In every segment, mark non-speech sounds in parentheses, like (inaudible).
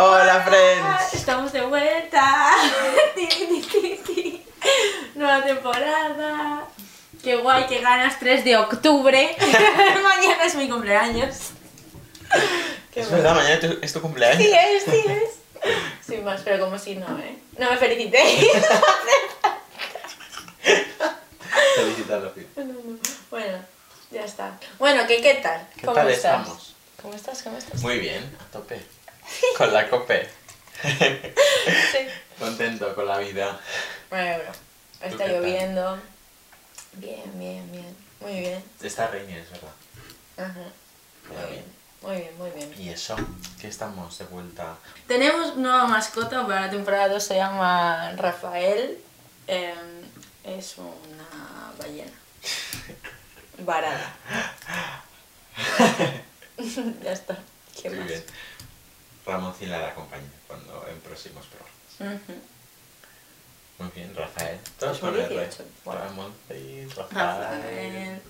Hola, friends. Estamos de vuelta. (laughs) Nueva temporada. Qué guay, qué ganas. 3 de octubre. (laughs) Mañana es mi cumpleaños. Qué Es verdad, mañana tu- es tu cumpleaños. Sí es, sí es. Sin más, pero como si no, ¿eh? No me felicitéis. (laughs) Felicitarlo, Phil. No, no. Bueno, ya está. Bueno, ¿qué, qué tal? ¿Qué ¿Cómo tal estás? estamos? ¿Cómo estás? ¿Cómo estás? Muy bien, a tope. Con la cope. Sí. Contento con la vida. Bueno, ¿Tú está qué tal? lloviendo. Bien, bien, bien. Muy bien. Está es verdad. Ajá. Muy bien. Muy bien, muy bien. ¿Y eso? Que estamos de vuelta. Tenemos nueva mascota para la temporada 2, se llama Rafael. Em, es una ballena. Varada. (laughs) (laughs) ya está. ¿Qué Muy más? bien. Ramoncín la acompaña cuando en próximos programas. Muy bien, Rafael. Todos con R. 2018, bueno. Ramoncín, Rafael.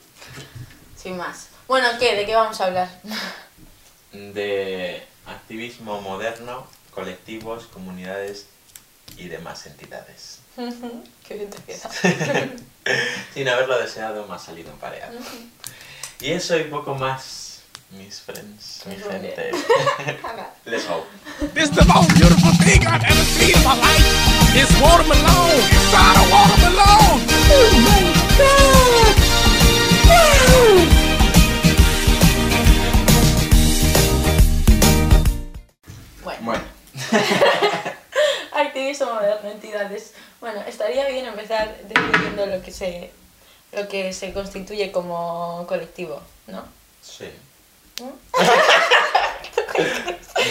Sin más. Bueno, ¿qué? ¿De qué vamos a hablar? (laughs) De activismo moderno, colectivos, comunidades y demás entidades. qué bien te queda. (laughs) Sin haberlo deseado, me ha salido en pareja. Y eso y poco más, mis friends, mi gente. (laughs) Let's go. It's the most beautiful thing I've ever seen in my life. It's watermelon. Inside a watermelon. Oh my God. Bueno, Bueno, (laughs) activismo moderno, entidades. Bueno, estaría bien empezar definiendo lo que se lo que se constituye como colectivo, ¿no? sí. Un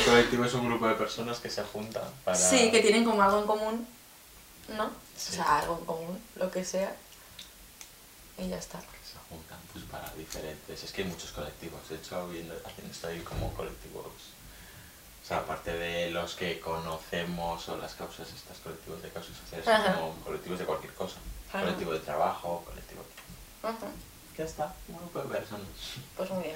colectivo es un grupo de personas que se juntan para... Sí, que tienen como algo en común, ¿no? Sí. O sea, algo en común, lo que sea. Y ya está. se juntan pues para diferentes... Es que hay muchos colectivos. De hecho, viendo, haciendo esto hay como colectivos... O sea, aparte de los que conocemos o las causas, estas colectivos de causas sociales, Ajá. como colectivos de cualquier cosa. Ajá. Colectivo de trabajo, colectivo... Ujú, Ya está, un grupo de personas. Pues muy bien.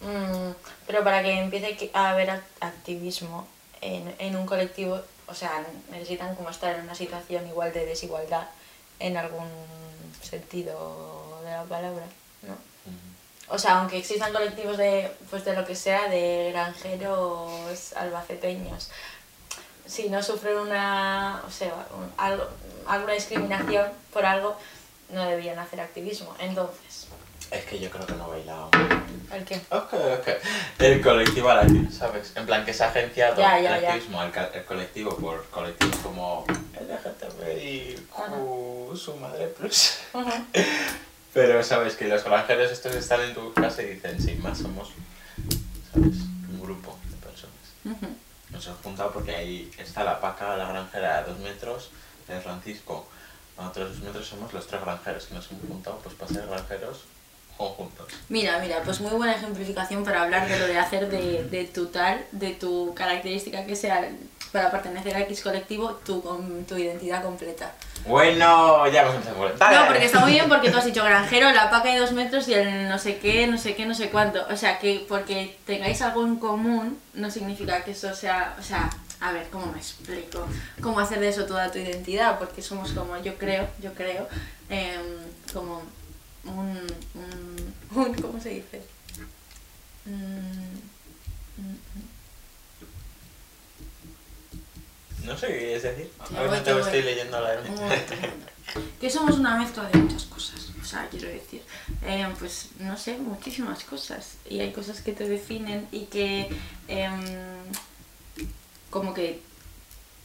Mm, pero para que empiece a haber act- activismo en, en un colectivo, o sea, necesitan como estar en una situación igual de desigualdad en algún sentido de la palabra, ¿no? O sea, aunque existan colectivos de, pues de lo que sea, de granjeros albaceteños, si no sufren una, o sea, un- algo, alguna discriminación por algo, no deberían hacer activismo. Entonces, Es que yo creo que no he bailado. ¿el qué? Ok, ok. El colectivo al ¿sabes? En plan que se ha agenciado Ya, ya, el activismo al el colectivo por colectivos como LGTBI, Q, su madre plus. (laughs) Pero sabes que los granjeros estos están en tu casa y dicen, sin más somos, ¿sabes? Un grupo de personas. Nos hemos juntado porque ahí está la paca, la granjera a dos metros, el Francisco a otros dos metros somos los tres granjeros que nos hemos juntado pues para ser granjeros conjuntos. Mira, mira, pues muy buena ejemplificación para hablar de lo de hacer de, de tu tal, de tu característica que sea para pertenecer a X colectivo, tu, con tu identidad completa. Bueno, ya hemos empezado. por-. No, porque está muy bien (laughs) porque tú has dicho granjero, la paca de dos metros y el no sé qué, no sé qué, no sé cuánto. O sea, que porque tengáis algo en común no significa que eso sea, o sea, a ver, ¿cómo me explico? ¿Cómo hacer de eso toda tu identidad? Porque somos como, yo creo, yo creo, em, como un, un, un- ¿cómo se dice? Mm, mm, No sé qué quieres decir. Ya A ver, voy, no te voy. estoy leyendo la momento. Que somos una mezcla de muchas cosas, o sea, quiero decir, eh, pues no sé, muchísimas cosas. Y hay cosas que te definen y que em, como que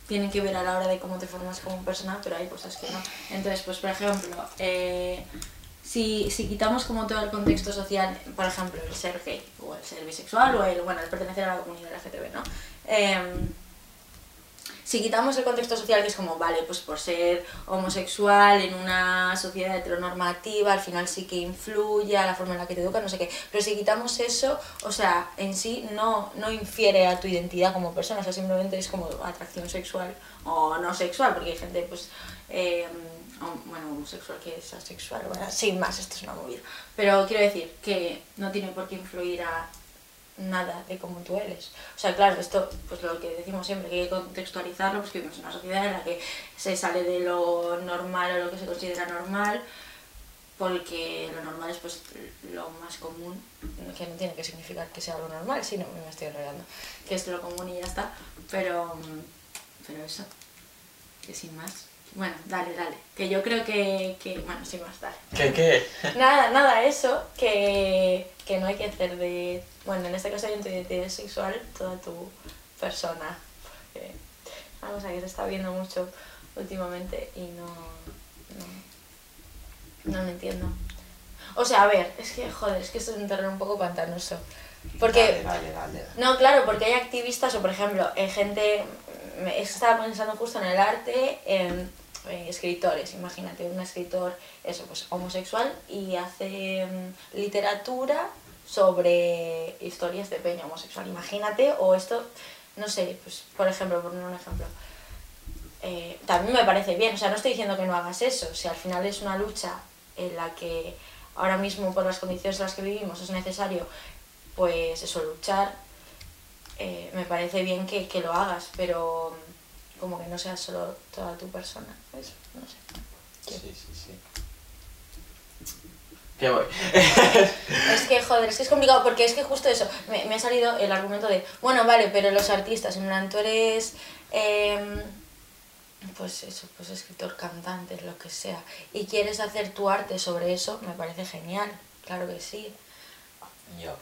tienen que ver a la hora de cómo te formas como persona, pero hay cosas que no. Entonces, pues por ejemplo, eh, si, si quitamos como todo el contexto social, por ejemplo, el ser gay, o el ser bisexual, o el, bueno, el pertenecer a la comunidad LGTB, ¿no? Em, si quitamos el contexto social que es como, vale, pues por ser homosexual en una sociedad heteronormativa, al final sí que influye a la forma en la que te educan, no sé qué, pero si quitamos eso, o sea, en sí no, no infiere a tu identidad como persona, o sea, simplemente es como atracción sexual o no sexual, porque hay gente, pues, eh, bueno, homosexual que es asexual, bueno, sin más, esto es una movida. Pero quiero decir que no tiene por qué influir a nada de cómo tú eres. O sea, claro, esto, pues lo que decimos siempre, que hay que contextualizarlo, pues que vivimos en una sociedad en la que se sale de lo normal o lo que se considera normal, porque lo normal es pues lo más común, que no tiene que significar que sea lo normal, sino me estoy enrollando, que es lo común y ya está, pero, pero eso, que sin más. Bueno, dale, dale, que yo creo que, que bueno, sin más, dale. ¿Qué, qué? (laughs) Nada, nada, eso, que, que no hay que hacer de, bueno, en este caso de identidad sexual, toda tu persona. Porque una cosa que se está viendo mucho últimamente y no, no, no lo entiendo. O sea, a ver, es que, joder, es que esto es un terreno un poco pantanoso. Porque, Dale, dale, dale. no, claro, porque hay activistas o, por ejemplo, hay gente. me- es que Estaba pensando justo en el arte, en, en escritores. Imagínate, un escritor, eso, pues homosexual y hace mm, literatura sobre historias de peña homosexual. Imagínate, o esto, no sé, pues, por ejemplo, por un ejemplo. Eh, también me parece bien, o sea, no estoy diciendo que no hagas eso, si al final es una lucha en la que ahora mismo por las condiciones en las que vivimos es necesario pues eso, luchar, eh, me parece bien que, que lo hagas, pero como que no seas solo toda tu persona, eso, no sé. Sí, sí, sí. ¿Qué voy? (laughs) Es que, joder, es que es complicado porque es que justo eso, me, me ha salido el argumento de, bueno, vale, pero los artistas, en plan, tú eres, em, pues eso, pues escritor, cantante, lo que sea, y quieres hacer tu arte sobre eso, me parece genial, claro que sí, Yo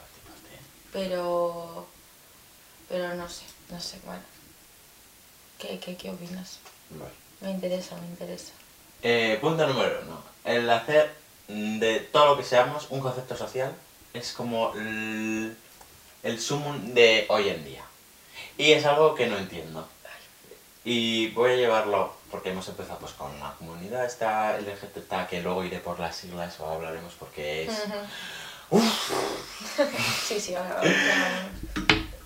pero, pero no sé, no sé, bueno, ¿qué, qué, qué opinas? Vale. Me interesa, me interesa. Eh, punto número uno. El hacer de todo lo que seamos un concepto social es como el, el sumum de hoy en día. Y es algo que no entiendo. Y voy a llevarlo, porque hemos empezado pues con la comunidad esta LGTB, que luego iré por las siglas o hablaremos porque es... (laughs) Sí, sí, ahora ahora- ahora-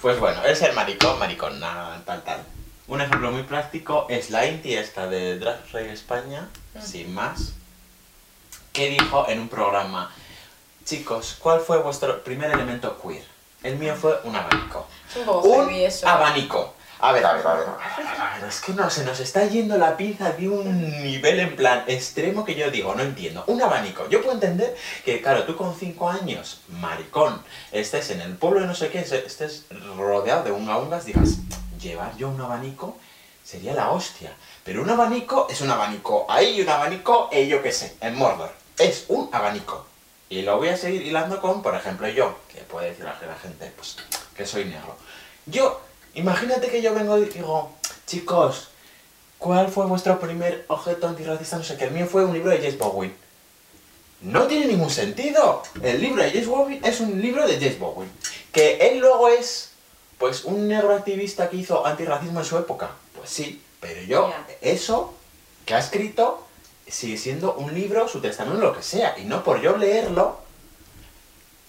Pues bueno, el ser maricón, maricón, tal, tal. Un ejemplo muy práctico es la Inti esta de Drag Race España, sin más, que dijo en un programa, chicos, ¿cuál fue vuestro primer elemento queer? El mío fue un abanico. Un abanico. A ver, a ver, a ver, a ver, es que no, se nos está yendo la pinza de un nivel en plan extremo que yo digo, no entiendo. Un abanico. Yo puedo entender que, claro, tú con 5 años, maricón, estés en el pueblo de no sé qué, estés rodeado de unga ungas, digas, llevar yo un abanico sería la hostia. Pero un abanico es un abanico ahí y un abanico, eh, yo qué sé, en Mordor. Es un abanico. Y lo voy a seguir hilando con, por ejemplo, yo, que puede decir la gente, pues, que soy negro. Yo, imagínate que yo vengo y digo, chicos, ¿cuál fue vuestro primer objeto antirracista? No sé qué, el mío fue un libro de James Bowen. No tiene ningún sentido. El libro de James Bowen es un libro de James Bowen. Que él luego es, pues, un negro activista que hizo antirracismo en su época. Pues sí, pero yo, eso que ha escrito sigue siendo un libro, su testamento, lo que sea. Y no por yo leerlo,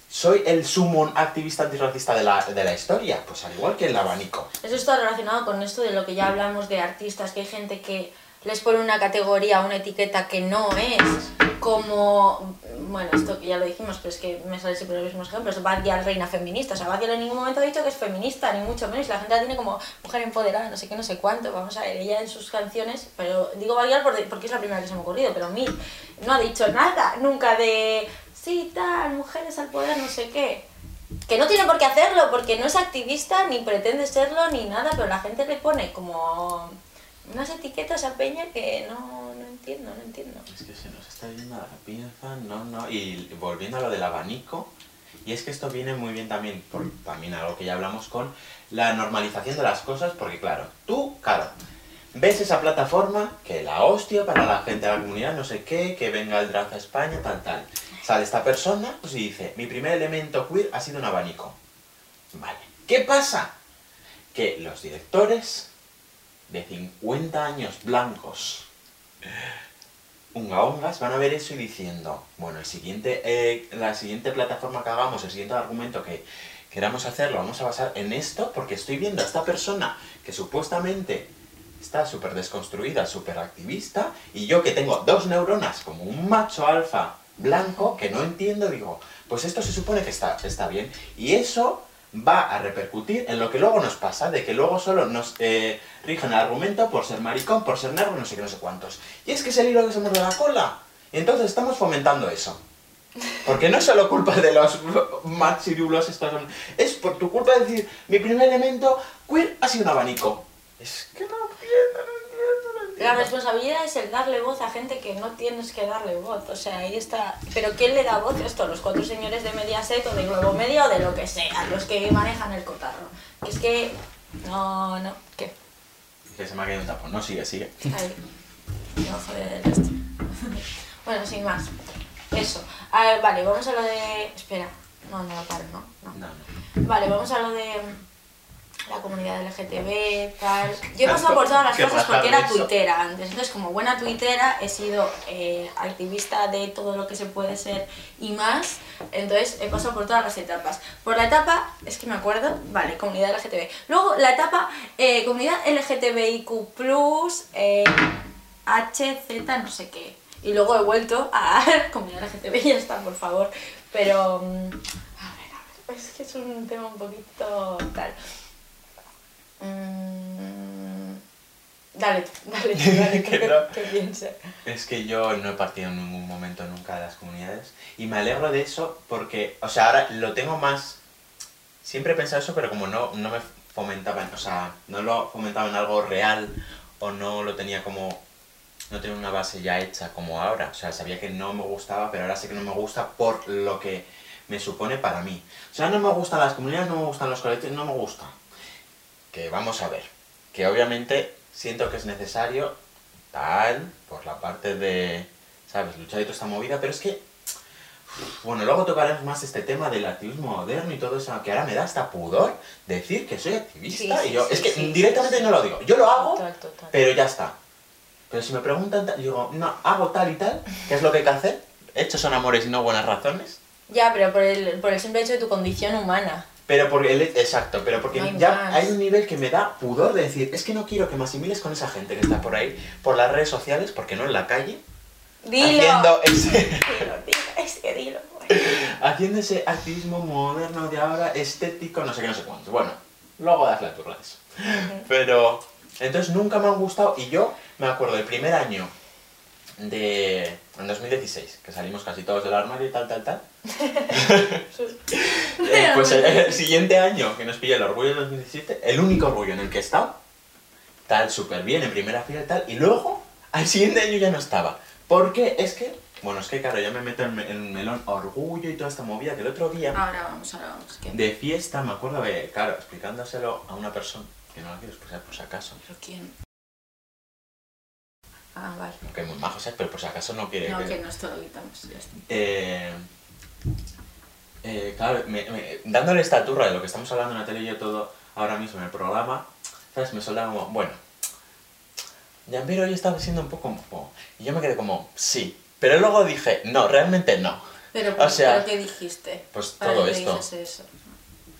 soy el sumo activista antirracista de la, de la historia. Pues al igual que el abanico. Eso está relacionado con esto de lo que ya hablamos de artistas, que hay gente que les pone una categoría, una etiqueta que no es, como, bueno, esto que ya lo dijimos, pero es que me sale siempre los mismos ejemplos, Bad Gyal, reina feminista, o sea, Bad Gyal en ningún momento ha dicho que es feminista, ni mucho menos, la gente la tiene como mujer empoderada, no sé qué, no sé cuánto, vamos a ver, ella en sus canciones, pero digo Bad Gyal por- porque es la primera que se me ha ocurrido, pero Mir no ha dicho nada, nunca de, sí, tal, mujeres al poder, no sé qué, que no tiene por qué hacerlo, porque no es activista, ni pretende serlo, ni nada, pero la gente le pone como unas etiquetas a Peña que no, no entiendo, no entiendo. Es que se nos está yendo la pinza, no, no. Y volviendo a lo del abanico, y es que esto viene muy bien también, por también algo que ya hablamos con la normalización de las cosas, porque claro, tú, claro, ves esa plataforma, que la hostia para la gente de la comunidad, no sé qué, que venga el drag a España, tal, tal. Sale esta persona, pues y dice, mi primer elemento queer ha sido un abanico. Vale. ¿Qué pasa? Que los directores de 50 años blancos unga ongas van a ver eso y diciendo, bueno, el siguiente, eh, la siguiente plataforma que hagamos, el siguiente argumento que queramos hacer, lo vamos a basar en esto, porque estoy viendo a esta persona que supuestamente está súper desconstruida, súper activista, y yo que tengo dos neuronas como un macho alfa blanco, que no entiendo, digo, pues esto se supone que está, está bien. Y eso va a repercutir en lo que luego nos pasa, de que luego solo nos eh, rigen el argumento por ser maricón, por ser negro, no sé qué, no sé cuántos. Y es que es el hilo que se muerde la cola. Y entonces estamos fomentando eso. Porque no es solo culpa de los machirulos estos, es por tu culpa decir, mi primer elemento queer ha sido un abanico. Es que no entiendo, no entiendo, no entiendo. La responsabilidad es el darle voz a gente que no tienes que darle voz. O sea, ahí está. Pero ¿quién le da voz esto? Los cuatro señores de Mediaset o de Globo Media o de lo que sea, los que manejan el cotarro. Es que. No, no. ¿Qué? Que se me ha caído un tapón. No, sigue, sigue. Ahí. No joder (laughs) bueno, sin más. Eso. A ver, vale, vamos a lo de. Espera. No, no, no. no. No, no. Vale, vamos a lo de la comunidad LGTB, tal. Yo he pasado por todas las cosas porque era tuitera antes. Entonces, como buena tuitera, he sido eh, activista de todo lo que se puede ser y más. Entonces, he pasado por todas las etapas. Por la etapa, es que me acuerdo, vale, comunidad LGTB. Luego, la etapa eh, comunidad LGTBIQ, eh, HZ, no sé qué. Y luego he vuelto a (laughs) comunidad LGTB, ya está, por favor. Pero. mm, A ver, a ver, es que es un tema un poquito tal. Mm, Dale, dale, dale, (laughs) Que no. Es que yo no he partido en ningún momento nunca de las comunidades y me alegro de eso porque, o sea, ahora lo tengo más... Siempre he pensado eso, pero como no, no me fomentaban, o sea, no lo fomentaba en algo real o no lo tenía como... No tenía una base ya hecha como ahora. O sea, sabía que no me gustaba, pero ahora sé que no me gusta por lo que me supone para mí. O sea, no me gustan las comunidades, no me gustan los colectivos, no me gusta. Que vamos a ver. Que obviamente siento que es necesario tal, por la parte de, ¿sabes? Luchar y toda esta movida, pero es que, bueno, luego tocaremos más este tema del activismo moderno y todo eso, que ahora me da hasta pudor decir que soy activista Sí, y yo, sí, es que sí, directamente no lo digo, yo lo hago, Total, total. pero ya está. Pero si me preguntan, digo, no, hago tal y tal, ¿qué es lo que hay que hacer? Hechos son amores y no buenas razones. Ya, pero por el, por el simple hecho de tu condición humana. Pero porque, el- exacto, pero porque No hay ya más. hay un nivel que me da pudor de decir, es que no quiero que me asimiles con esa gente que está por ahí, por las redes sociales, porque no en la calle, Dilo. haciendo (laughs) ese, Dilo, dilo, es que dilo. (laughs) haciendo ese activismo moderno de ahora, estético, no sé qué, no sé cuánto. Bueno, luego das la turra de eso. Pero, entonces nunca me han gustado y yo me acuerdo del primer año de, en 2016, que salimos casi todos del armario y tal, tal, tal. (laughs) Eh, pues el, el siguiente año que nos pilla el orgullo del 2017, el único orgullo en el que he estado, tal, súper bien, en primera fila y tal, y luego al siguiente año ya no estaba. Porque es que, bueno, es que claro, ya me meto en, me- en el melón orgullo y toda esta movida que el otro día, Ahora vamos, ahora vamos. ¿qué? de fiesta, me acuerdo de, claro, explicándoselo a una persona, que no la quiero expresar por si acaso, ¿Pero quién? Ah, vale. que es muy majo, ¿sabes? Pero por si acaso no quiere No, que- que no esto lo quitamos. Ya está. Eh, eh, claro, me- me- dándole esta turra de lo que estamos hablando en la tele y yo todo ahora mismo en el programa, ¿sabes? Me soltaba como, bueno, Jambiro hoy estaba siendo un poco. Y yo me quedé como, sí. Pero luego dije, no, realmente no. Pero, O sea, ¿pero ¿qué dijiste? pues todo esto. eso.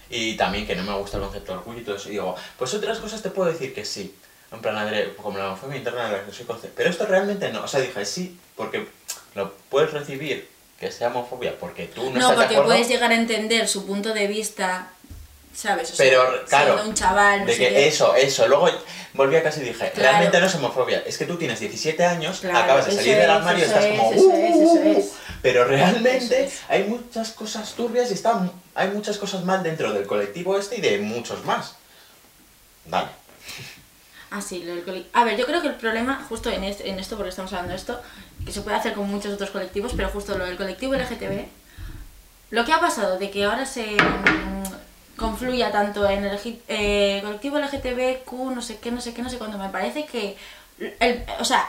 Y también que no me gusta el concepto de orgullo y todo eso. Y digo, pues otras cosas te puedo decir que sí. En plan, André, como la homofobia interna de la que soy consciente. Pero esto realmente no. O sea, dije sí, porque lo puedes recibir que sea homofobia porque tú no, No, estás de porque acuerdo. puedes llegar a entender su punto de vista, ¿sabes? O sea, Pero, claro, siendo un chaval, no de que qué. eso, eso. Luego volví a casa y dije, Claro. realmente no es homofobia. Es que tú tienes 17 años, Claro, acabas de salir del armario y estás es, como... eso "Uh, es, eso es". Pero realmente Eso hay muchas cosas turbias y está, hay muchas cosas mal dentro del colectivo este y de muchos más. Dale. Ah, sí, lo del cole- A ver, yo creo que el problema, justo en, est- en esto, porque estamos hablando de esto, que se puede hacer con muchos otros colectivos, pero justo lo del colectivo LGTB, lo que ha pasado de que ahora se mm, confluya tanto en el eh, colectivo LGTBQ, no sé qué, no sé qué, no sé cuándo, me parece que. O sea,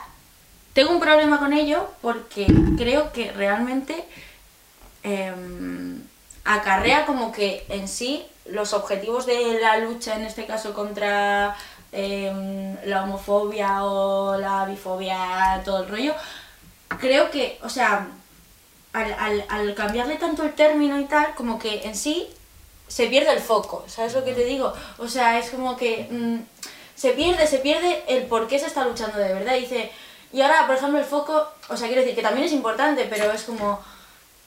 tengo un problema con ello porque creo que realmente em, acarrea como que en sí los objetivos de la lucha, en este caso contra em, la homofobia o la bifobia, todo el rollo, creo que, o sea, al, al- al cambiarle tanto el término y tal, como que en sí se pierde el foco, ¿sabes lo que te digo? O sea, es como que mm, se pierde, se pierde el por qué se está luchando de verdad. Dice, y ahora, por ejemplo, el foco, o sea, quiero decir que también es importante, pero es como,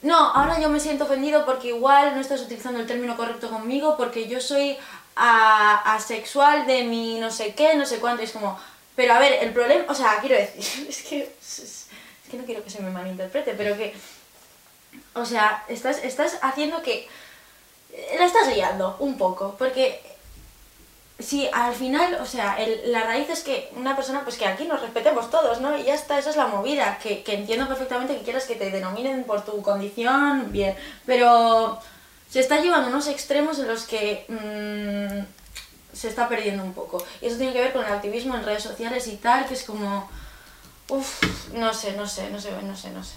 no, ahora yo me siento ofendido porque igual no estás utilizando el término correcto conmigo porque yo soy a- asexual de mi no sé qué, no sé cuánto. Y es como, pero a ver, el problema, o sea, quiero decir, (laughs) es que, es, que no quiero que se me malinterprete, pero que, o sea, estás, estás haciendo que, la estás liando un poco, porque Sí, al final, o sea, el- la raíz es que una persona, pues que aquí nos respetemos todos, ¿no? Y ya está, esa es la movida, que, que entiendo perfectamente que quieras que te denominen por tu condición, bien, pero se está llevando unos extremos en los que mm, se está perdiendo un poco. Y eso tiene que ver con el activismo en redes sociales y tal, que es como, uff, no sé, no sé, no sé, no sé, no sé,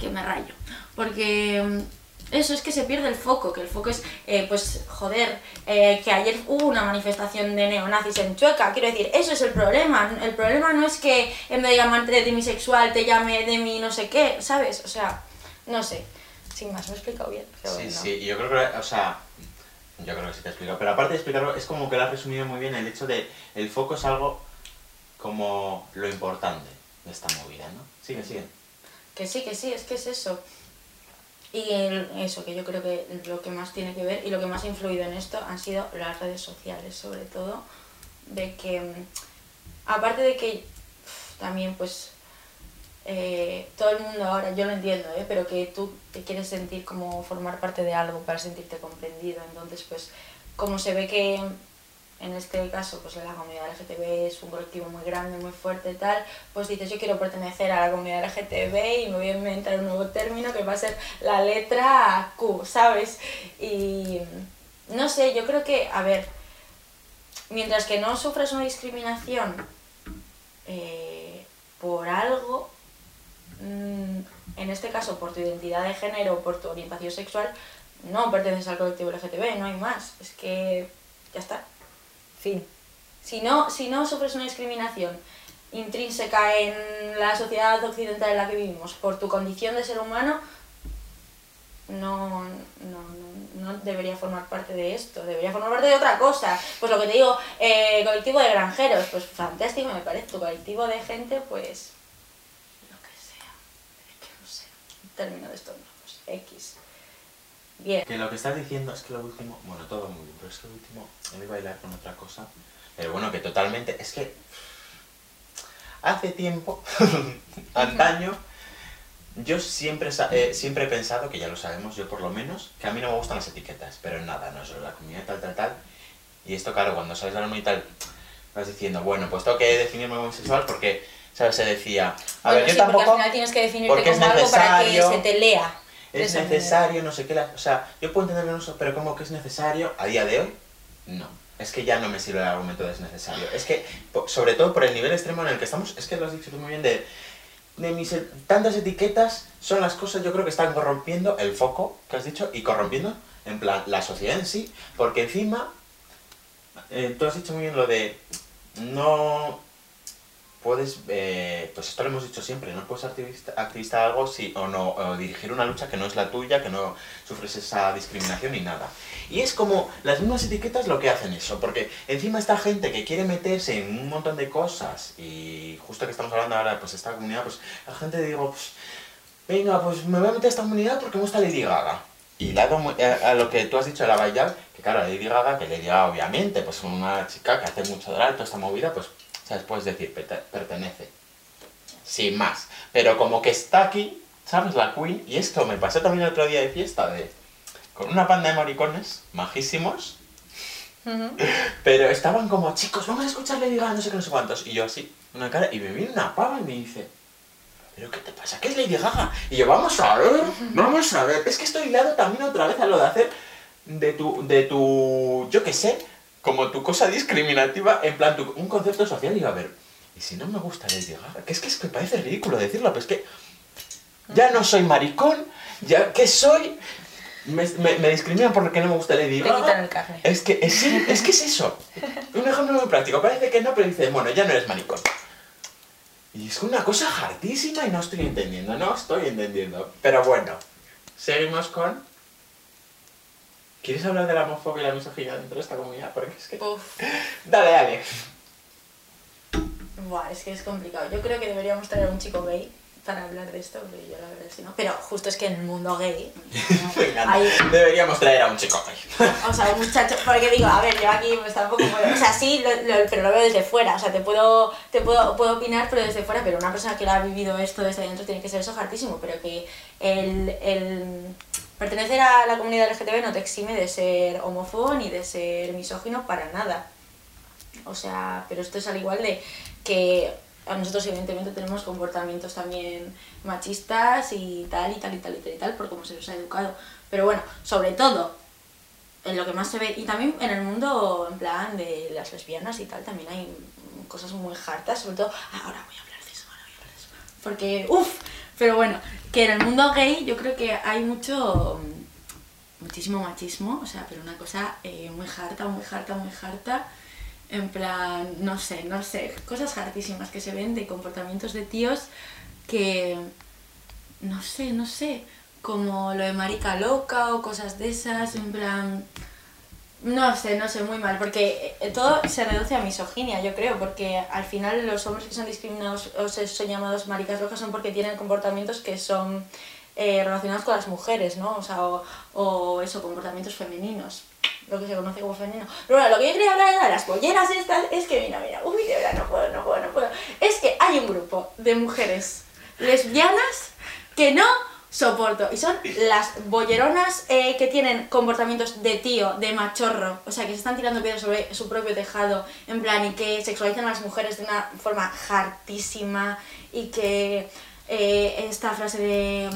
que me rayo, porque... mm, eso es que se pierde el foco, que el foco es, eh, pues, joder, eh, que ayer hubo una manifestación de neonazis en Chueca, quiero decir, eso es el problema. El problema no es que en vez de llamarte demisexual te llame demi no sé qué, ¿sabes? O sea, no sé. Sin más, me he explicado bien. pero Sí, bueno. sí, y yo creo que, o sea, yo creo que sí te he explicado, pero aparte de explicarlo, es como que lo has resumido muy bien el hecho de el foco es algo como lo importante de esta movida, ¿no? Sigue, sigue. Que sí, que sí, es que es eso. Y el- eso, que yo creo que lo que más tiene que ver y lo que más ha influido en esto han sido las redes sociales, sobre todo, de que, mm, aparte de que también pues eh, todo el mundo ahora, yo lo entiendo, ¿eh? pero que tú te quieres sentir como formar parte de algo para sentirte comprendido, entonces pues como se ve que en este caso, pues la comunidad LGTB es un colectivo muy grande, muy fuerte y tal, pues dices, yo quiero pertenecer a la comunidad LGTB y me voy a inventar un nuevo término que va a ser la letra Q, ¿sabes? Y no sé, yo creo que, a ver, mientras que no sufras una discriminación eh, por algo, en este caso por tu identidad de género o por tu orientación sexual, no perteneces al colectivo LGTB, no hay más. Es que ya está. Fin. Si no, si no sufres una discriminación intrínseca en la sociedad occidental en la que vivimos por tu condición de ser humano, no, no, no, no debería formar parte de esto, debería formar parte de otra cosa. Pues lo que te digo, eh, colectivo de granjeros, pues fantástico me parece, tu colectivo de gente, pues lo que sea, es que no sé, un término de estos X. Bien. Que lo que estás diciendo es que lo último, bueno, todo muy bien, pero es que lo último, me voy a bailar con otra cosa, pero bueno, que totalmente, es que hace tiempo, (laughs) antaño, yo siempre, eh, siempre he pensado, que ya lo sabemos, yo por lo menos, que a mí no me gustan las etiquetas, pero nada, no solo la comunidad tal, tal, tal, y esto claro, cuando sales a la y tal, vas diciendo, bueno, pues tengo que definirme homosexual porque, ¿sabes? Se decía, a Bueno, ver, yo sí, porque tampoco... al final tienes que definirte como algo para que necesario. se te lea. es necesario, no sé qué, la- o sea, yo puedo entender un uso, pero como que es necesario a día de hoy, no. Es que ya no me sirve el argumento de es necesario. Es que, sobre todo por el nivel extremo en el que estamos, es que lo has dicho tú muy bien, de, de mis e- tantas etiquetas son las cosas, yo creo que están corrompiendo el foco que has dicho y corrompiendo, en plan, la sociedad en sí, porque encima, eh, tú has dicho muy bien lo de no puedes, eh, pues esto lo hemos dicho siempre, no puedes activista, activista de algo si, o, no, o dirigir una lucha que no es la tuya, que no sufres esa discriminación ni nada. Y es como las mismas etiquetas lo que hacen eso, porque encima esta gente que quiere meterse en un montón de cosas, y justo que estamos hablando ahora, pues esta comunidad, pues la gente digo, pues, venga, pues me voy a meter a esta comunidad porque me gusta Lady Gaga. Y dado mu- a, lo que tú has dicho de la Bayal, que claro, Lady Gaga, que Lady Gaga obviamente, pues una chica que hace mucho de alto, esta movida, pues, ¿sabes? Puedes decir, perte- pertenece. Sin más. Pero como que está aquí, ¿sabes? La Queen, y esto me pasó también el otro día de fiesta, de con una panda de maricones, majísimos, (laughs) pero estaban como, chicos, vamos a escuchar Lady Gaga, no sé qué, no sé cuántos. Y yo así, una cara, y me viene una pava y me dice, ¿pero qué te pasa? ¿Qué es Lady Gaga? Y yo, vamos a ver, vamos a ver. Es que estoy hilado también otra vez a lo de hacer de tu, de tu, yo qué sé, como tu cosa discriminativa, en plan, tu- un concepto social. Y digo, a ver, ¿y si no me gusta Gaga? Que es que, es que parece ridículo decirlo, pero es que ya no soy maricón, ya, ¿qué soy? Me, me, me discriminan porque no me gusta Lady Gaga. quitan el carne. Es que es, es que es eso. Un ejemplo muy práctico. Parece que no, pero dice, bueno, ya no eres maricón. Y es una cosa hartísima y no estoy entendiendo, no estoy entendiendo. Pero bueno, seguimos con... ¿Quieres hablar de la homofobia y la misoginia dentro de esta comunidad? Porque es que... Uf, (laughs) Dale, dale. buah, es que es complicado. Yo creo que deberíamos traer a un chico gay para hablar de esto, porque yo la verdad es que no. Pero justo es que en el mundo gay (laughs) encanta. hay, Deberíamos traer a un chico gay. o sea, un muchacho, porque digo, a ver, yo aquí pues tampoco puedo, o sea, sí, lo- lo- pero lo veo desde fuera, o sea, te puedo, te puedo, puedo opinar, pero desde fuera, pero una persona que lo ha vivido esto desde dentro tiene que ser eso hartísimo, pero que el, el pertenecer a la comunidad LGTB no te exime de ser homófobo ni de ser misógino para nada. O sea, pero esto es al igual de que a nosotros evidentemente tenemos comportamientos también machistas y tal y tal y tal y tal y tal por cómo se nos ha educado. Pero bueno, sobre todo en lo que más se ve y también en el mundo en plan de las lesbianas y tal también hay cosas muy hartas, sobre todo ah, ahora voy a hablar de eso, ahora voy a hablar de eso. Porque uff, pero bueno, que en el mundo gay yo creo que hay mucho muchísimo machismo, o sea, pero una cosa eh, muy harta, muy harta, muy harta. En plan, no sé, no sé, cosas hartísimas que se ven de comportamientos de tíos que, no sé, no sé, como lo de marica loca o cosas de esas, en plan, no sé, no sé, muy mal, porque eh, todo se reduce a misoginia, yo creo, porque al final los hombres que son discriminados o son llamados maricas locas son porque tienen comportamientos que son eh, relacionados con las mujeres, ¿no? O sea, o, eso, comportamientos femeninos, lo que se conoce como femenino. Pero bueno, lo que yo quería hablar de las bolleras estas, es que mira, mira, uy, de verdad, no puedo, no puedo, no puedo. Es que hay un grupo de mujeres lesbianas que no soporto. Y son las bolleronas eh, que tienen comportamientos de tío, de machorro. O sea, que se están tirando piedras sobre su propio tejado, en plan, y que sexualizan a las mujeres de una forma hartísima. Y que eh, esta frase de.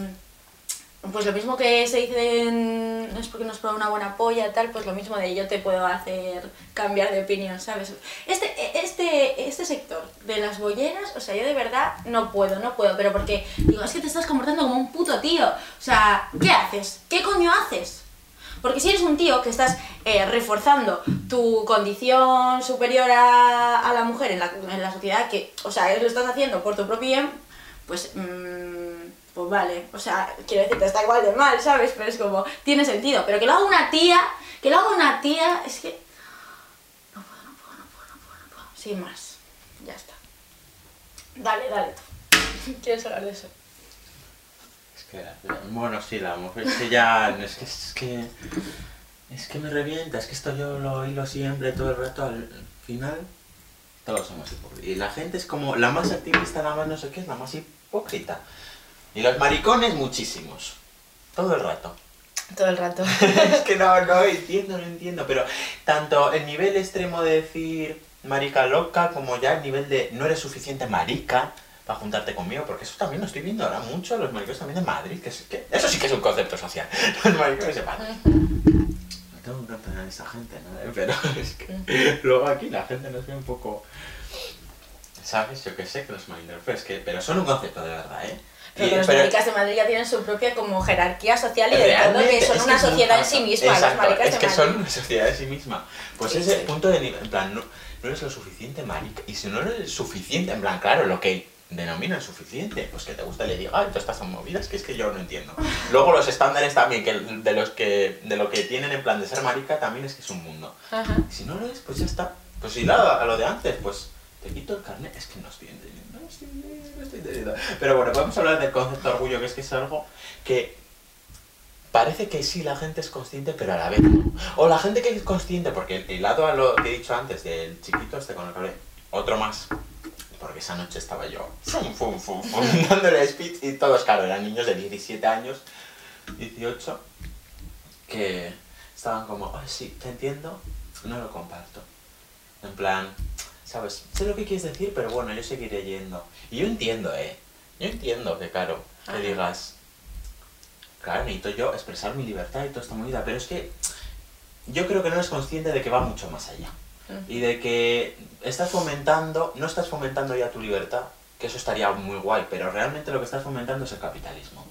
Pues lo mismo que se dice en, es porque nos prueba una buena polla, tal, pues lo mismo de yo te puedo hacer cambiar de opinión, ¿sabes? Este, este, este sector de las bolleras, o sea, yo de verdad no puedo, no puedo, pero porque digo, es que te estás comportando como un puto tío. O sea, ¿qué haces? ¿Qué coño haces? Porque si eres un tío que estás eh, reforzando tu condición superior a, a la mujer en la, en la sociedad, que, o sea, lo estás haciendo por tu propio bien, pues, mm, pues vale. O sea, quiero decirte, está igual de mal, ¿sabes? Pero es como, tiene sentido. Pero que lo haga una tía, que lo haga una tía, es que... No puedo, no puedo, no puedo, no puedo, no puedo. Sin más. Ya está. Dale, dale tú. (laughs) ¿Quieres hablar de eso? Es que, bueno, sí, la mujer es que ya, es que, es que, es que me revienta, es que esto yo lo hilo siempre, todo el rato, al final, todos somos hipócritas. Y la gente es como, la más activista, la más no sé qué, es la más hipócrita. Y los maricones, muchísimos. Todo el rato. Todo el rato. (laughs) es que no, no entiendo, no entiendo. Pero tanto el nivel extremo de decir marica loca como ya el nivel de no eres suficiente marica para juntarte conmigo, porque eso también lo estoy viendo ahora mucho, los maricones también de Madrid, que, es, que eso sí que es un concepto social. (laughs) Los maricones de Madrid. No tengo en cuenta a esa gente, ¿no? (laughs) Pero es que luego aquí la gente nos ve un poco... ¿Sabes? Yo que sé que los malinterpretan, es que... Pero son un concepto de verdad, ¿eh? Y- pero- maricas de Madrid ya tienen su propia como jerarquía social y de todo, que son es una sociedad en sí misma, Exacto, los maricas es de que Madrid. son una sociedad en sí misma. Pues Sí, ese sí. punto de nivel, en plan, no, no eres lo suficiente marica. Y si no eres suficiente, en plan, claro, lo que denominan suficiente, pues que te gusta le diga, ay, todas estas son movidas, que es que yo no entiendo. Luego los estándares también, que de los que, de lo que tienen en plan de ser marica, también es que es un mundo. Ajá. Si no lo es, pues ya está. Pues si nada, a lo de antes, pues te quito el carnet. Es que no estoy entendiendo, no estoy. Pero bueno, podemos hablar del concepto de orgullo, que es que es algo que parece que sí la gente es consciente, pero a la vez no. O la gente que es consciente, porque el lado a lo que he dicho antes del chiquito este con el hablé, otro más. Porque esa noche estaba yo fum, fum, fum, fum, (laughs) dándole speech y todos, claro, eran niños de 17 años, 18, que estaban como, ay, sí, te entiendo, no lo comparto. En plan, ¿sabes? Sé lo que quieres decir, pero bueno, yo seguiré yendo. Y yo entiendo, ¿eh? Yo entiendo que, claro, que digas, claro, necesito yo expresar mi libertad y toda esta movida, pero es que yo creo que no eres consciente de que va mucho más allá. Y de que estás fomentando, no estás fomentando ya tu libertad, que eso estaría muy guay, pero realmente lo que estás fomentando es el capitalismo.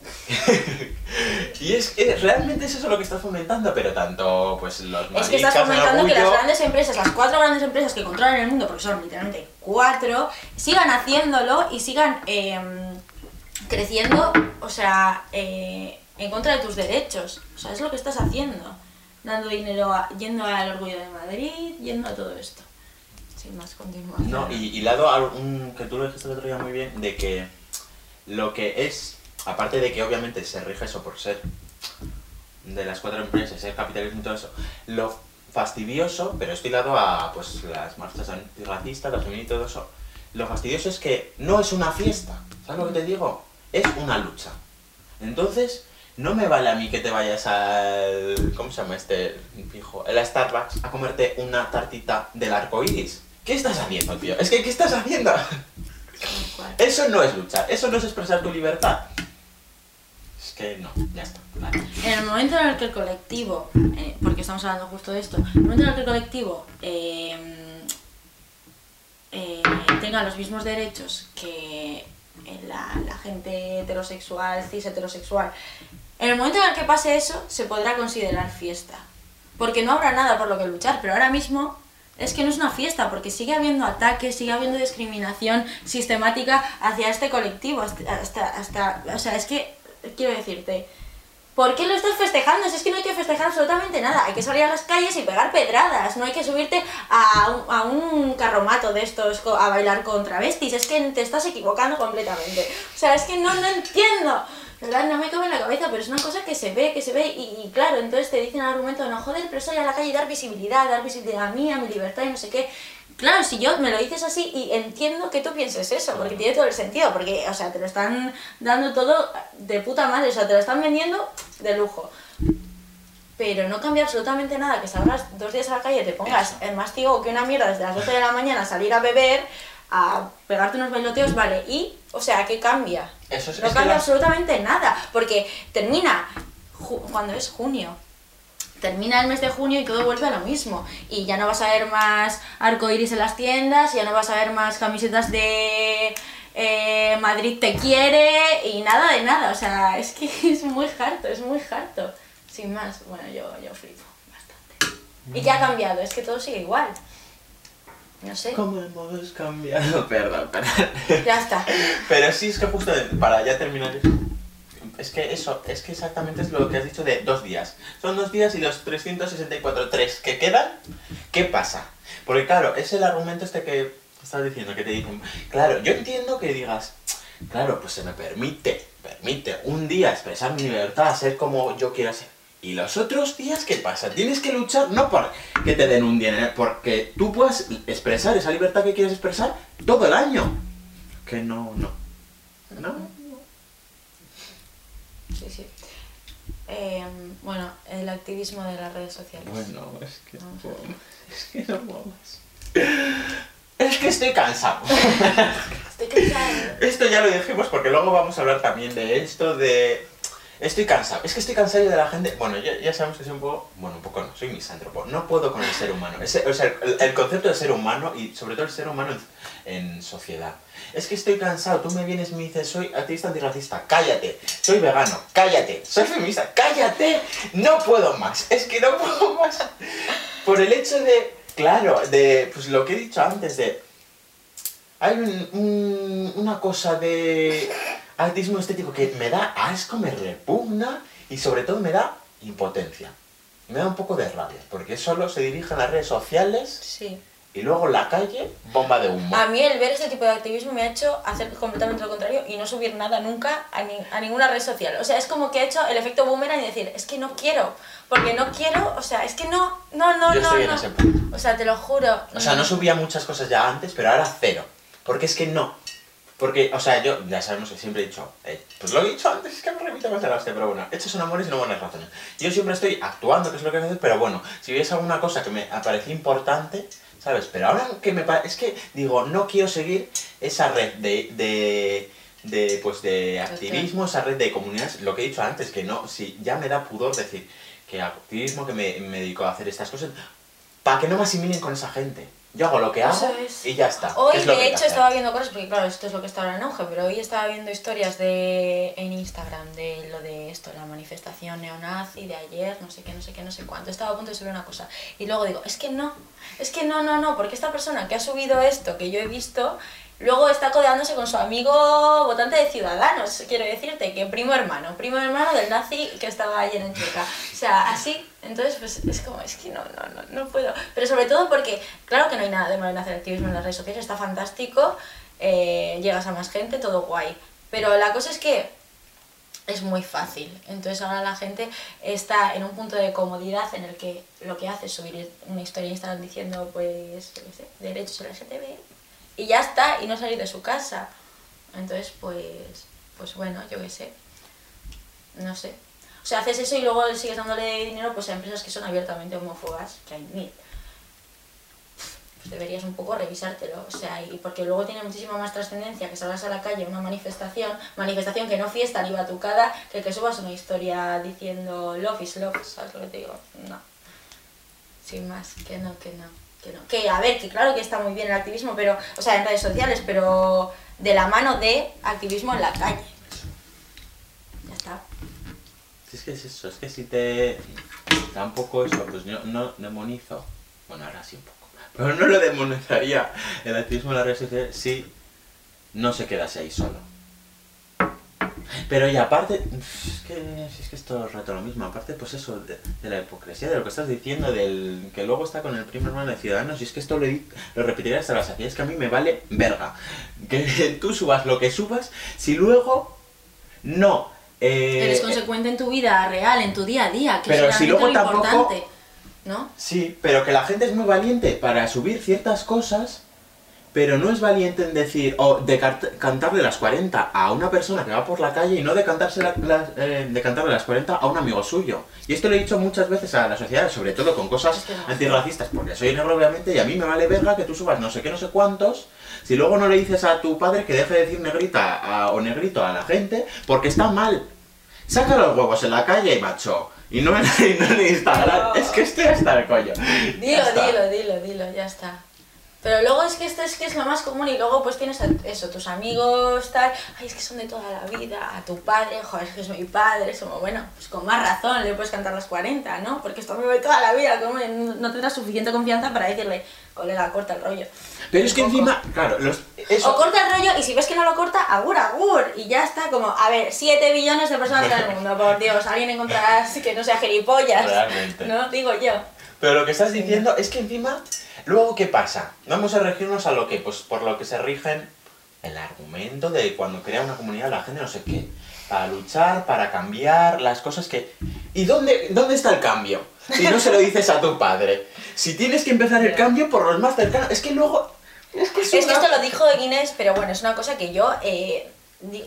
(laughs) y es que realmente es eso lo que estás fomentando, pero tanto pues los Es que estás fomentando que las grandes empresas, las cuatro grandes empresas que controlan el mundo, porque son literalmente cuatro, sigan haciéndolo y sigan em, creciendo, o sea, eh, en contra de tus derechos. O sea, es lo que estás haciendo. Dando dinero, a- yendo al Orgullo de Madrid, yendo a todo esto. Sin más continuación. No, y, y lado a un, que tú lo dijiste el otro día muy bien, de que lo que es, aparte de que obviamente se rige eso por ser de las cuatro empresas, el capitalismo y todo eso, lo fastidioso, pero estoy dado a pues las marchas antirracistas, las feministas y todo eso, lo fastidioso es que no es una fiesta, ¿sabes lo que te digo? Es una lucha. Entonces, no me vale a mí que te vayas al. ¿Cómo se llama este fijo? El Starbucks a comerte una tartita del arco iris. ¿Qué estás haciendo, tío? Es que, ¿qué estás haciendo? Eso no es luchar, eso no es expresar tu libertad. No, ya está. En el momento en el que el colectivo, eh, porque estamos hablando justo de esto, en el momento en el que el colectivo eh, eh, tenga los mismos derechos que la, gente heterosexual, cis heterosexual, en el momento en el que pase eso, se podrá considerar fiesta. Porque no habrá nada por lo que luchar, pero ahora mismo es que no es una fiesta, porque sigue habiendo ataques, sigue habiendo discriminación sistemática hacia este colectivo, hasta, hasta o sea, es que, quiero decirte, ¿Por qué lo estás festejando? Si es que no hay que festejar absolutamente nada. Hay que salir a las calles y pegar pedradas. No hay que subirte a un, a un carromato de estos a bailar con travestis. Es que te estás equivocando completamente. O sea, es que no, no entiendo. De verdad, no me cabe en la cabeza, pero es una cosa que se ve, que se ve. Y, claro, entonces te dicen el argumento, no joder, pero salir a la calle dar visibilidad, dar visibilidad a mí, a mi libertad y no sé qué. Claro, si yo me lo dices así y entiendo que tú pienses eso, porque tiene todo el sentido, porque, o sea, te lo están dando todo de puta madre, o sea, te lo están vendiendo de lujo. Pero no cambia absolutamente nada que salgas dos días a la calle, te pongas el más ciego que una mierda desde las 12 de la mañana a salir a beber, a pegarte unos bailoteos, vale, y, o sea, ¿qué cambia? Eso es, No cambia absolutamente nada, porque termina cuando es junio. Termina el mes de junio y todo vuelve a lo mismo. Y ya no vas a ver más arcoiris en las tiendas, ya no vas a ver más camisetas de eh, Madrid te quiere y nada de nada. O sea, (laughs) es que es muy harto, es muy harto. Sin más, bueno, yo, yo flipo bastante. ¿Y qué ha cambiado? Es que todo sigue igual. No sé. ¿Cómo hemos cambiado? (laughs) Perdón, perdón. Ya está. Pero sí, es que justo para ya terminar es que eso, es que exactamente es lo que has dicho de dos días. Son dos días y los 364, tres que quedan, ¿qué pasa? Porque claro, es el argumento este que estás diciendo, que te dicen, claro, yo entiendo que digas, claro, pues se me permite, permite un día expresar mi libertad, ser como yo quiera ser. ¿Y los otros días qué pasa? Tienes que luchar no por que te den un día, porque tú puedas expresar esa libertad que quieres expresar todo el año. Que no, no. No. Sí, sí. Eh, bueno, el activismo de las redes sociales. Bueno, es que no puedo más. Es que no puedo más. Es que estoy cansado. (laughs) Estoy cansada. Esto ya lo dijimos porque luego vamos a hablar también de esto de... Estoy cansado. Es que estoy cansado de la gente... Bueno, ya, sabemos que soy un poco... Bueno, un poco no, soy misántropo. No puedo con el ser humano. Ese- o sea, el, concepto de ser humano y sobre todo el ser humano en, sociedad. Es que estoy cansado. Tú me vienes y me dices, soy activista antirracista. Cállate. Soy vegano. Cállate. Soy feminista. Cállate. No puedo más. Es que no (laughs) puedo más. Por el hecho de... Claro, de... Pues lo que he dicho antes de hay un- una cosa de artismo estético que me da asco, me repugna y sobre todo me da impotencia. Me da un poco de rabia, porque solo se dirige a las redes sociales Sí. y luego en la calle, bomba de humo. A mí el ver este tipo de activismo me ha hecho hacer completamente lo contrario y no subir nada nunca a, ni- a ninguna red social. O sea, es como que ha hecho el efecto boomerang y decir, es que no quiero, porque no quiero, o sea, es que no, no, no, Yo no, estoy en no. ese punto. O sea, te lo juro. O sea, no subía muchas cosas ya antes, pero ahora cero. Porque es que no. Porque, o sea, yo ya sabemos que siempre he dicho, eh, pues lo he dicho antes, es que me repito más de la hostia, pero bueno, hechos son amores y no buenas razones. Yo siempre estoy actuando, que es lo que hacer, pero bueno, si hubiese alguna cosa que me parecía importante, ¿sabes? Pero ahora que me parece, es que digo, no quiero seguir esa red de, de, de, pues de activismo, esa red de comunidades, lo que he dicho antes, que no, si ya me da pudor decir que activismo, que me, me dedico a hacer estas cosas, para que no me asimilen con esa gente. Yo hago lo que hago es. y ya está. Hoy, Es de hecho, estaba viendo cosas, porque claro, esto es lo que está ahora en auge, pero hoy estaba viendo historias de en Instagram de lo de esto, la manifestación neonazi de ayer, no sé qué, no sé qué, no sé cuánto. Estaba a punto de subir una cosa. Y luego digo, es que no, es que no, no, no, porque esta persona que ha subido esto que yo he visto, luego está codeándose con su amigo votante de Ciudadanos, quiero decirte, que primo hermano, primo hermano del nazi que estaba ayer en Checa. O sea, así, entonces pues es como, es que no, no, no, no puedo. Pero sobre todo porque, claro que no hay nada de malo en hacer activismo en las redes sociales, está fantástico, eh, llegas a más gente, todo guay. Pero la cosa es que es muy fácil. Entonces ahora la gente está en un punto de comodidad en el que lo que hace es subir una historia en Instagram diciendo, pues, yo qué sé, derechos LGTB y ya está, y no salir de su casa. Entonces, pues, pues bueno, yo qué sé. No sé. O sea, haces eso y luego sigues dándole dinero pues, a empresas que son abiertamente homófobas, que hay mil. Pues deberías un poco revisártelo, o sea, y porque luego tiene muchísima más trascendencia que salgas a la calle a una manifestación, manifestación que no fiesta ni batucada, que que subas una historia diciendo love is love, ¿sabes lo que te digo? No. Sin más, que no, que no, que no. Que a ver, que claro que está muy bien el activismo, pero, o sea, en redes sociales, pero de la mano de activismo en la calle. Si es que es eso, es que si te da un poco eso, pues yo no demonizo. Bueno, ahora sí un poco. Pero no lo demonizaría el activismo en las redes sociales si no se quedase ahí solo. Pero y aparte, es que, es que es todo el rato lo mismo, aparte pues eso, de, la hipocresía, de lo que estás diciendo, del que luego está con el primer hermano de Ciudadanos, y es que esto lo, lo hasta la saciedad, es que a mí me vale verga. Que tú subas lo que subas, si luego no... eh, Eres consecuente en tu vida real, en tu día a día, que Pero es si luego lo tampoco- importante. ¿No? Sí, pero que la gente es muy valiente para subir ciertas cosas, pero no es valiente en decir, o de cantarle las 40 a una persona que va por la calle y no de, cantarse la- las- eh, de cantarle las 40 a un amigo suyo. Y esto lo he dicho muchas veces a la sociedad, sobre todo con cosas Es que no. antirracistas, porque soy negro obviamente y a mí me vale verga que tú subas no sé qué, no sé cuántos, si luego no le dices a tu padre que deje de decir negrita a- o negrito a la gente, porque está mal. Saca los huevos en la calle, macho. Y no en, (laughs) y no en Instagram. No. Es que estoy hasta el coño. Dilo, dilo, dilo, dilo, ya está. Pero luego es que esto es que es lo más común y luego pues tienes a- eso, tus amigos, tal, ay, es que son de toda la vida, a tu padre, joder, es que es mi padre, es como, bueno, pues con más razón le puedes cantar las 40, ¿no? Porque es tu amigo de toda la vida, como no tendrás suficiente confianza para decirle, colega, corta el rollo. Pero es que poco. encima, claro, los, eso. O corta el rollo y si ves que no lo corta, agur, agur. Y ya está, como, a ver, 7 billones de personas en el (laughs) mundo, por Dios, alguien encontrarás que no sea gilipollas. Realmente. ¿No? Digo yo. Pero lo que estás diciendo es que encima, luego ¿qué pasa? Vamos a regirnos a lo que, pues por lo que se rigen el argumento de cuando crea una comunidad la gente no sé qué. Para luchar, para cambiar las cosas que... ¿Y dónde, dónde está el cambio? Si no se lo dices a tu padre. Si tienes que empezar el cambio por los más cercanos. Es que luego... Es que es, Es que una- esto lo dijo Inés, pero bueno, es una cosa que yo eh,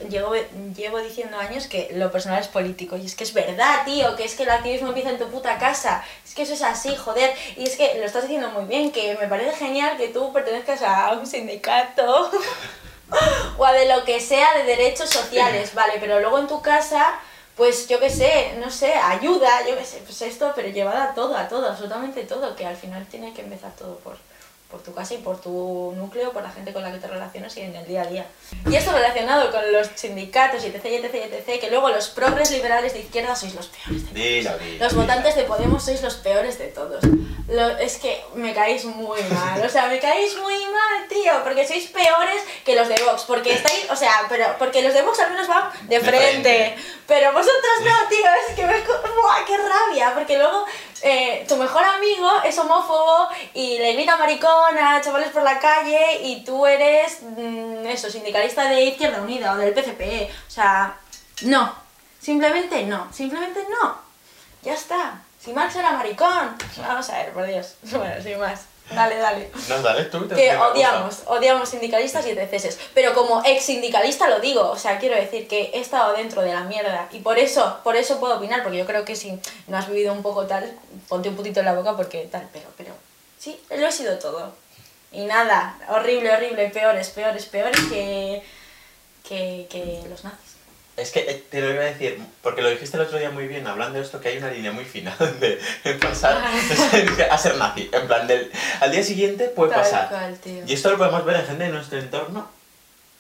llevo, llevo diciendo años que lo personal es político. Y es que es verdad, tío, que es que el activismo empieza en tu puta casa. Es que eso es así, joder. Y es que lo estás diciendo muy bien, que me parece genial que tú pertenezcas a un sindicato (laughs) o a de lo que sea de derechos sociales, (clears throat) vale, pero luego en tu casa... Pues yo qué sé, no sé, ayuda, yo qué sé, pues esto, pero llevada a todo, a todo, absolutamente todo, que al final tiene que empezar todo por, por tu casa y por tu núcleo, por la gente con la que te relacionas y en el día a día. Y esto relacionado con los sindicatos y etc, etc, etc, que luego los progres liberales de izquierda sois los peores de Dilo, dilo, los dilo. votantes de Podemos sois los peores de todos. Lo- es que me caéis muy mal, o sea, me caéis muy mal, tío, porque sois peores que los de Vox, porque estáis, o sea, pero porque los de Vox al menos van de, De frente, frente. pero vosotros no, tío, es que me... ¡Buah, qué rabia! Porque luego eh, tu mejor amigo es homófobo y le grita maricón a chavales por la calle y tú eres, mm, eso, sindicalista de Izquierda Unida o del PCP, o sea, no, simplemente no, simplemente no. Ya está. Si Marx era maricón. Vamos a ver, por Dios. (laughs) Bueno, sin más. Dale, dale. No, dale tú. te- Que odiamos, odiamos sindicalistas y etc. Pero como ex sindicalista lo digo, o sea, quiero decir que he estado dentro de la mierda y por eso, por eso puedo opinar, porque yo creo que si no has vivido un poco tal, ponte un putito en la boca porque tal, pero, pero, sí, lo he sido todo. Y nada, horrible, horrible, peores, peores, peores que, que, que los nazis. Es que eh, te lo iba a decir, porque lo dijiste el otro día muy bien, hablando de esto, que hay una línea muy fina (laughs) de de pasar (laughs) a ser nazi. En plan, del, al día siguiente puede Tal pasar. cual. Y esto lo podemos ver en gente de nuestro entorno.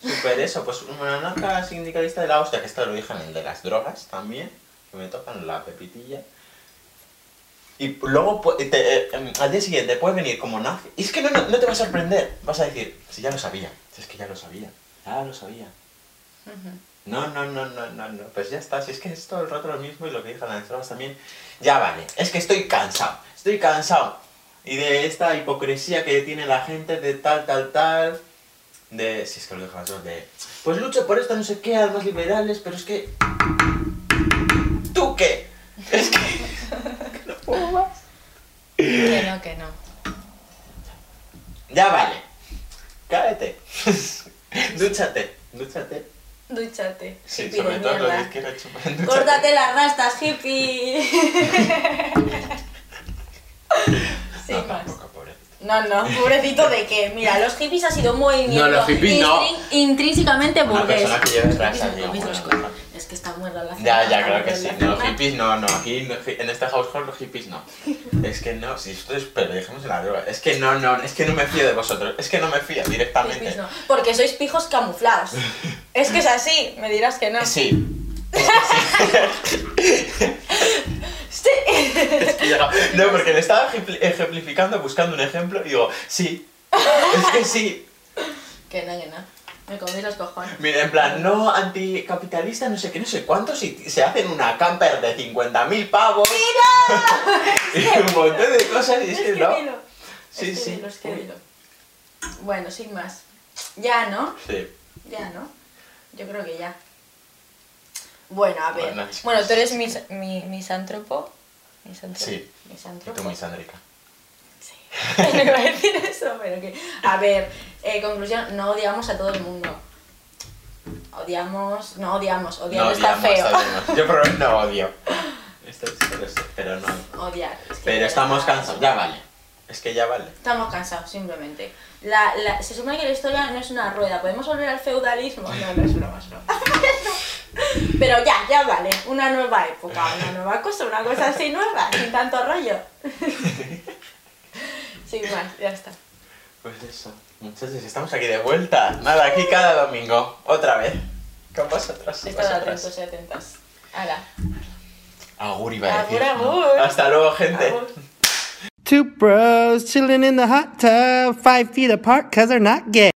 Super eso, pues una narca sindicalista de la hostia, que esto lo dije en el de las drogas también, que me tocan la pepitilla. Y luego te- eh, em, al día siguiente puedes venir como nazi. Y es que no, no, no te va a sorprender. Vas a decir, si ya lo sabía. Si es que ya lo sabía. Ya lo sabía. No, no, no, no, no, no. Pues ya está. Si es que es todo el rato lo mismo y lo que dije las drogas también. Ya vale. Es que estoy cansado. Estoy cansado. Y de esta hipocresía que tiene la gente de tal, tal, tal. de, si es que lo dejas de, pues lucho por esto, no sé qué, almas liberales, pero es que, ¿tú qué? Es que, (laughs) no puedo más. Que no, que no. Ya vale, cállate, (laughs) dúchate, dúchate. Dúchate. Sí, hippie sobre de todo lo mierda. de izquierda, chupa, dúchate. Córtate las rastas, hippie. (laughs) Sin No, más. tampoco, pobre. No, no, pobrecito de qué. Mira, los hippies ha sido un movimiento No, los hippies no. intrínsecamente Una burgués. persona que lleve Los bueno. Ya, ya, creo que sí. No, hippies no, no. Aquí no, en este household los hippies no. (laughs) Es que no, si esto es. Pero dejemos de la droga. Es que no, no, es que no me fío de vosotros. Es que no me fío directamente. No. Porque sois pijos camuflados. (laughs) es que es así, me dirás que no. (laughs) Sí. Sí. Es que llega- No, porque le estaba ejempli- ejemplificando buscando un ejemplo y digo, sí. Es que sí. que no, que no. Me comí los cojones. Mira, en plan, no anticapitalista, no sé qué, no sé cuántos, y se hacen una camper de 50.000 pavos. (laughs) y un montón de cosas, y es que no. dilo. Sí, es que sí. dilo, es que dilo. Bueno, sin más. Ya, ¿no? Sí. Ya, ¿no? Yo creo que ya. Bueno, a ver. Bueno. Bueno, tú eres mis, mi, misántropo. Misántropo. Sí. Y Misántropo. tú, misándrica. Sí. (laughs) No iba a decir eso, pero que. A ver, eh, conclusión: no odiamos a todo el mundo. Odiamos. No odiamos, odiar No está odiamos, feo. odiamos. Yo por no odio. (laughs) Esto pero no. Odiar. es que Pero estamos cansados, ya vale. Es que ya vale. Estamos cansados, simplemente. La, la, se supone que la historia no es una rueda. ¿Podemos volver al feudalismo? No, no es broma, es broma. (laughs) Pero ya, ya vale. Una nueva época, una nueva cosa, una cosa así nueva, sin tanto rollo. (laughs) Sin más, ya está. Pues eso. Muchachos, estamos aquí de vuelta. Nada, aquí cada domingo. Otra vez. Con vosotros. Estad vosotras. atentos y atentas. Ahora. Agur iba a Agur, decir. agur. Hasta luego, gente. Agur. Two bros chilling in the hot tub, five feet apart cause they're not gay.